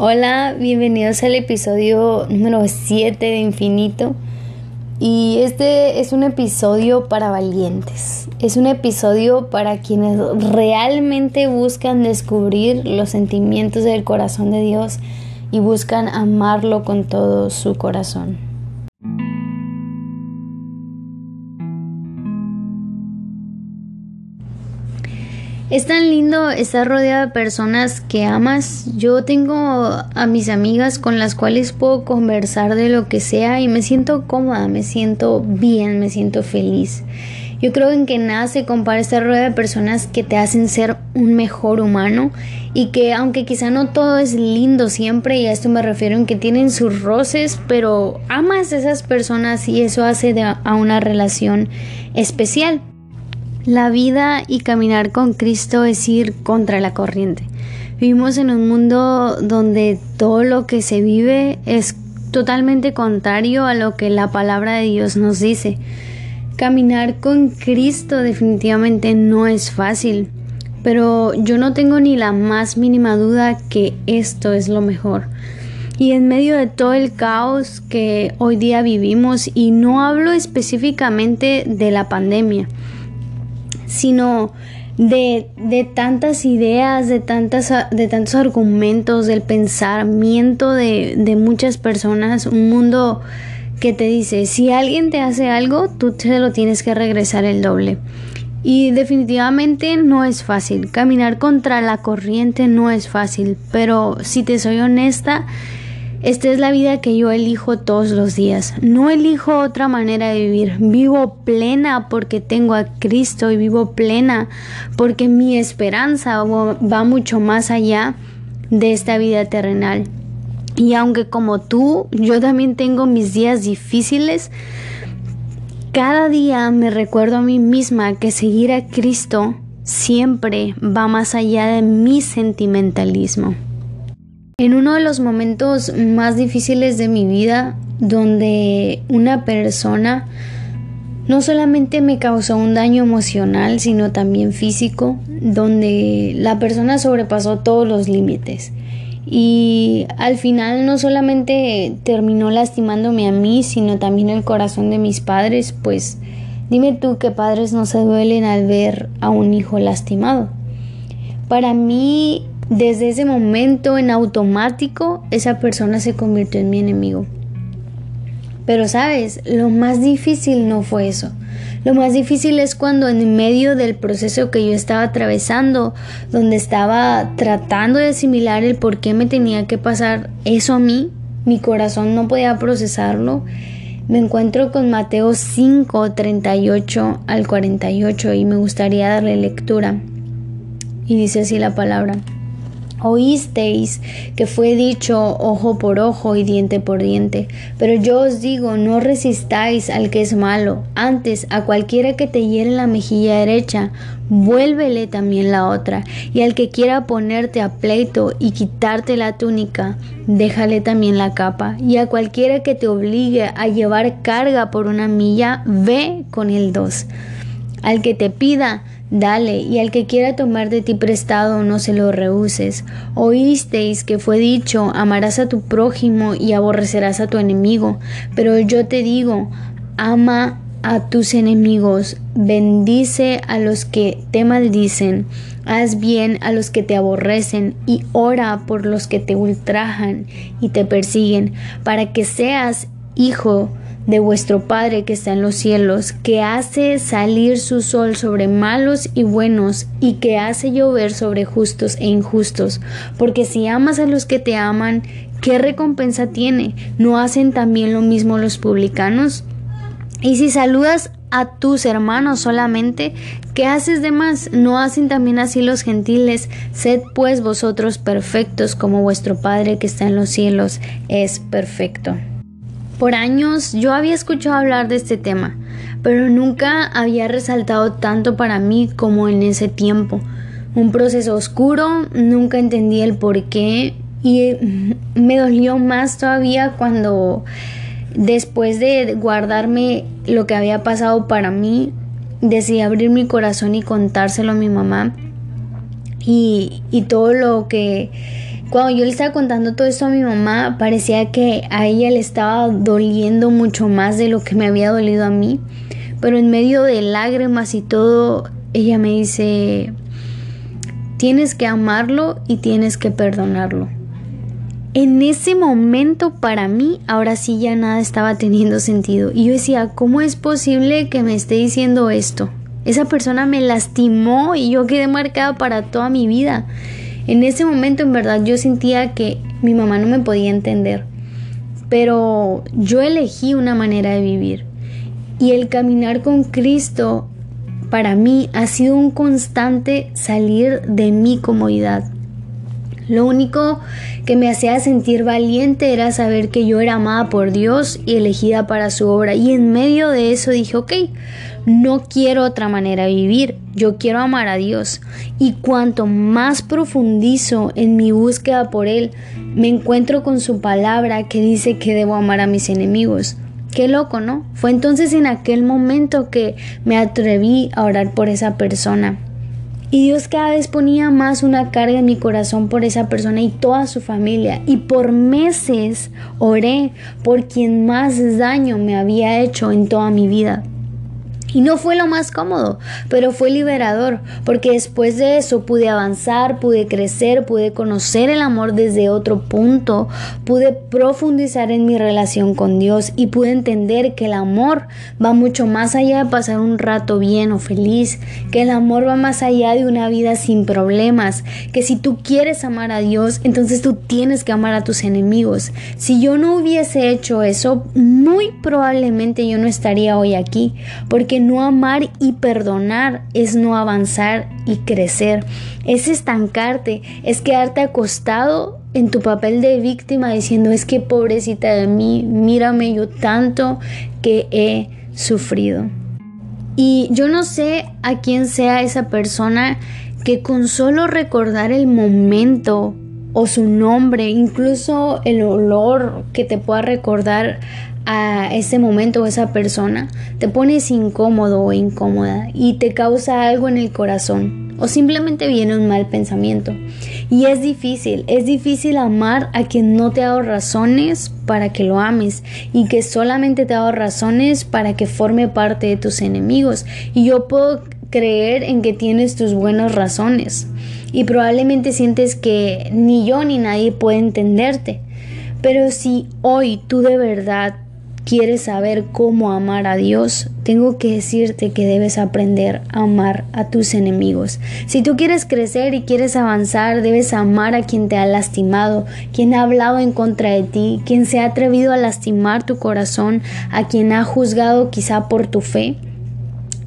Hola, bienvenidos al episodio número 7 de Infinito. Y este es un episodio para valientes. Es un episodio para quienes realmente buscan descubrir los sentimientos del corazón de Dios y buscan amarlo con todo su corazón. Es tan lindo estar rodeado de personas que amas. Yo tengo a mis amigas con las cuales puedo conversar de lo que sea y me siento cómoda, me siento bien, me siento feliz. Yo creo en que nada se compara estar rodeado de personas que te hacen ser un mejor humano y que aunque quizá no todo es lindo siempre, y a esto me refiero en que tienen sus roces, pero amas a esas personas y eso hace de a una relación especial. La vida y caminar con Cristo es ir contra la corriente. Vivimos en un mundo donde todo lo que se vive es totalmente contrario a lo que la palabra de Dios nos dice. Caminar con Cristo definitivamente no es fácil, pero yo no tengo ni la más mínima duda que esto es lo mejor. Y en medio de todo el caos que hoy día vivimos, y no hablo específicamente de la pandemia, sino de, de, tantas ideas, de, tantas, de tantos argumentos, del pensamiento de, de muchas personas, un mundo que te dice, si alguien te hace algo, tú te lo tienes que regresar el doble. Y definitivamente no es fácil. Caminar contra la corriente no es fácil. Pero si te soy honesta, esta es la vida que yo elijo todos los días. No elijo otra manera de vivir. Vivo plena porque tengo a Cristo y vivo plena porque mi esperanza va mucho más allá de esta vida terrenal. Y aunque como tú, yo también tengo mis días difíciles, cada día me recuerdo a mí misma que seguir a Cristo siempre va más allá de mi sentimentalismo. En uno de los momentos más difíciles de mi vida, donde una persona no solamente me causó un daño emocional, sino también físico, donde la persona sobrepasó todos los límites. Y al final no solamente terminó lastimándome a mí, sino también el corazón de mis padres, pues dime tú qué padres no se duelen al ver a un hijo lastimado. Para mí desde ese momento en automático esa persona se convirtió en mi enemigo. Pero sabes, lo más difícil no fue eso. Lo más difícil es cuando en medio del proceso que yo estaba atravesando, donde estaba tratando de asimilar el por qué me tenía que pasar eso a mí, mi corazón no podía procesarlo. Me encuentro con Mateo 5, 38 al 48 y me gustaría darle lectura. Y dice así la palabra. Oísteis que fue dicho ojo por ojo y diente por diente, pero yo os digo, no resistáis al que es malo, antes a cualquiera que te hiere la mejilla derecha, vuélvele también la otra, y al que quiera ponerte a pleito y quitarte la túnica, déjale también la capa, y a cualquiera que te obligue a llevar carga por una milla, ve con el dos. Al que te pida, Dale, y al que quiera tomar de ti prestado, no se lo rehuses. Oísteis que fue dicho, amarás a tu prójimo y aborrecerás a tu enemigo. Pero yo te digo, ama a tus enemigos, bendice a los que te maldicen, haz bien a los que te aborrecen y ora por los que te ultrajan y te persiguen, para que seas hijo de vuestro Padre que está en los cielos, que hace salir su sol sobre malos y buenos, y que hace llover sobre justos e injustos. Porque si amas a los que te aman, ¿qué recompensa tiene? ¿No hacen también lo mismo los publicanos? Y si saludas a tus hermanos solamente, ¿qué haces de más? ¿No hacen también así los gentiles? Sed pues vosotros perfectos como vuestro Padre que está en los cielos es perfecto. Por años yo había escuchado hablar de este tema, pero nunca había resaltado tanto para mí como en ese tiempo. Un proceso oscuro, nunca entendí el por qué y me dolió más todavía cuando después de guardarme lo que había pasado para mí, decidí abrir mi corazón y contárselo a mi mamá y, y todo lo que Cuando yo le estaba contando todo esto a mi mamá, parecía que a ella le estaba doliendo mucho más de lo que me había dolido a mí. Pero en medio de lágrimas y todo, ella me dice, tienes que amarlo y tienes que perdonarlo. En ese momento para mí, ahora sí ya nada estaba teniendo sentido. Y yo decía, ¿cómo es posible que me esté diciendo esto? Esa persona me lastimó y yo quedé marcada para toda mi vida. En ese momento en verdad yo sentía que mi mamá no me podía entender, pero yo elegí una manera de vivir y el caminar con Cristo para mí ha sido un constante salir de mi comodidad. Lo único que me hacía sentir valiente era saber que yo era amada por Dios y elegida para su obra. Y en medio de eso dije, ok, no quiero otra manera de vivir, yo quiero amar a Dios. Y cuanto más profundizo en mi búsqueda por Él, me encuentro con su palabra que dice que debo amar a mis enemigos. Qué loco, ¿no? Fue entonces en aquel momento que me atreví a orar por esa persona. Y Dios cada vez ponía más una carga en mi corazón por esa persona y toda su familia. Y por meses oré por quien más daño me había hecho en toda mi vida. Y no fue lo más cómodo, pero fue liberador, porque después de eso pude avanzar, pude crecer, pude conocer el amor desde otro punto, pude profundizar en mi relación con Dios y pude entender que el amor va mucho más allá de pasar un rato bien o feliz, que el amor va más allá de una vida sin problemas, que si tú quieres amar a Dios, entonces tú tienes que amar a tus enemigos. Si yo no hubiese hecho eso, muy probablemente yo no estaría hoy aquí, porque no amar y perdonar es no avanzar y crecer, es estancarte, es quedarte acostado en tu papel de víctima diciendo es que pobrecita de mí, mírame yo tanto que he sufrido. Y yo no sé a quién sea esa persona que con solo recordar el momento o su nombre, incluso el olor que te pueda recordar a ese momento o esa persona, te pones incómodo o incómoda y te causa algo en el corazón o simplemente viene un mal pensamiento. Y es difícil, es difícil amar a quien no te ha dado razones para que lo ames y que solamente te ha dado razones para que forme parte de tus enemigos. Y yo puedo creer en que tienes tus buenas razones y probablemente sientes que ni yo ni nadie puede entenderte. Pero si hoy tú de verdad quieres saber cómo amar a Dios, tengo que decirte que debes aprender a amar a tus enemigos. Si tú quieres crecer y quieres avanzar, debes amar a quien te ha lastimado, quien ha hablado en contra de ti, quien se ha atrevido a lastimar tu corazón, a quien ha juzgado quizá por tu fe.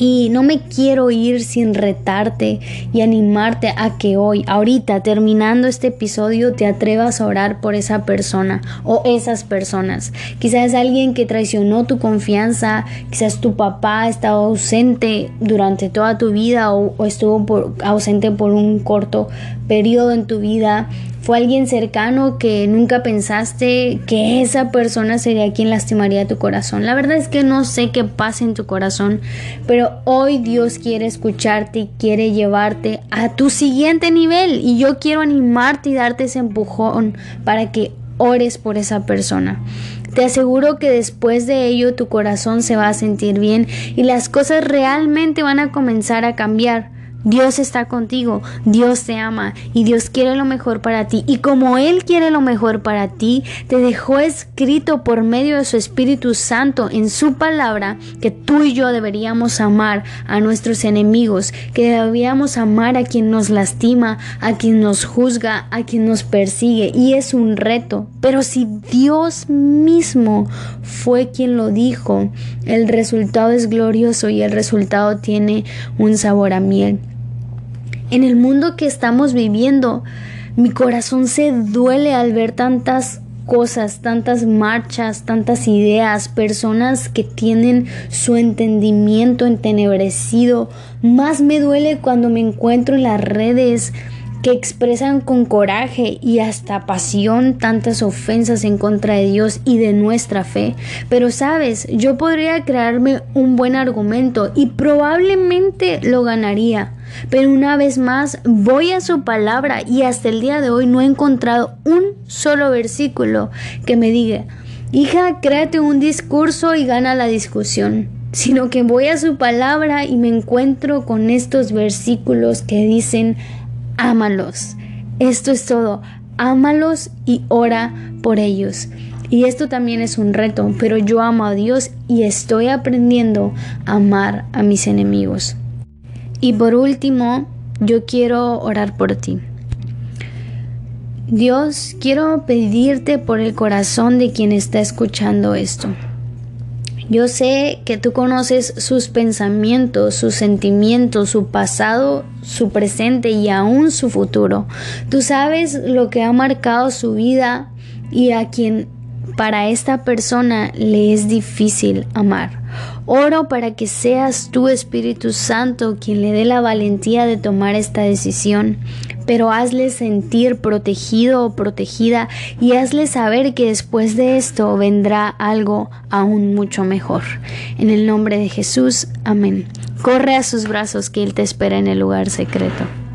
Y no me quiero ir sin retarte y animarte a que hoy, ahorita, terminando este episodio, te atrevas a orar por esa persona o esas personas. Quizás alguien que traicionó tu confianza, quizás tu papá ha estado ausente durante toda tu vida o, estuvo ausente por un corto periodo en tu vida fue alguien cercano que nunca pensaste que esa persona sería quien lastimaría tu corazón. La verdad es que no sé qué pasa en tu corazón, hoy Dios quiere escucharte y quiere llevarte a tu siguiente nivel y yo quiero animarte y darte ese empujón para que ores por esa persona. Te aseguro que después de ello tu corazón se va a sentir bien y las cosas realmente van a comenzar a cambiar. Dios está contigo, Dios te ama y Dios quiere lo mejor para ti. Y como Él quiere lo mejor para ti, te dejó escrito por medio de su Espíritu Santo en su palabra que tú y yo deberíamos amar a nuestros enemigos, que deberíamos amar a quien nos lastima, a quien nos juzga, a quien nos persigue. Y es un reto. Pero si Dios mismo fue quien lo dijo, el resultado es glorioso y el resultado tiene un sabor a miel. En el mundo que estamos viviendo, mi corazón se duele al ver tantas cosas, tantas marchas, tantas ideas, personas que tienen su entendimiento entenebrecido. Más me duele cuando me encuentro en las redes que expresan con coraje y hasta pasión tantas ofensas en contra de Dios y de nuestra fe. Pero sabes, yo podría crearme un buen argumento y probablemente lo ganaría Pero una vez más voy a su palabra y hasta el día de hoy no he encontrado un solo versículo que me diga, hija, créate un discurso y gana la discusión sino que voy a su palabra y me encuentro con estos versículos que dicen, ámalos. Esto es todo, ámalos y ora por ellos. Y esto también es un reto, pero yo amo a Dios y estoy aprendiendo a amar a mis enemigos. Y por último, yo quiero orar por ti. Dios, quiero pedirte por el corazón de quien está escuchando esto. Yo sé que tú conoces sus pensamientos, sus sentimientos, su pasado, su presente y aún su futuro. Tú sabes lo que ha marcado su vida y a quien para esta persona le es difícil amar. Oro para que seas tú, Espíritu Santo, quien le dé la valentía de tomar esta decisión, pero hazle sentir protegido o protegida y hazle saber que después de esto vendrá algo aún mucho mejor. En el nombre de Jesús, amén. Corre a sus brazos que Él te espera en el lugar secreto.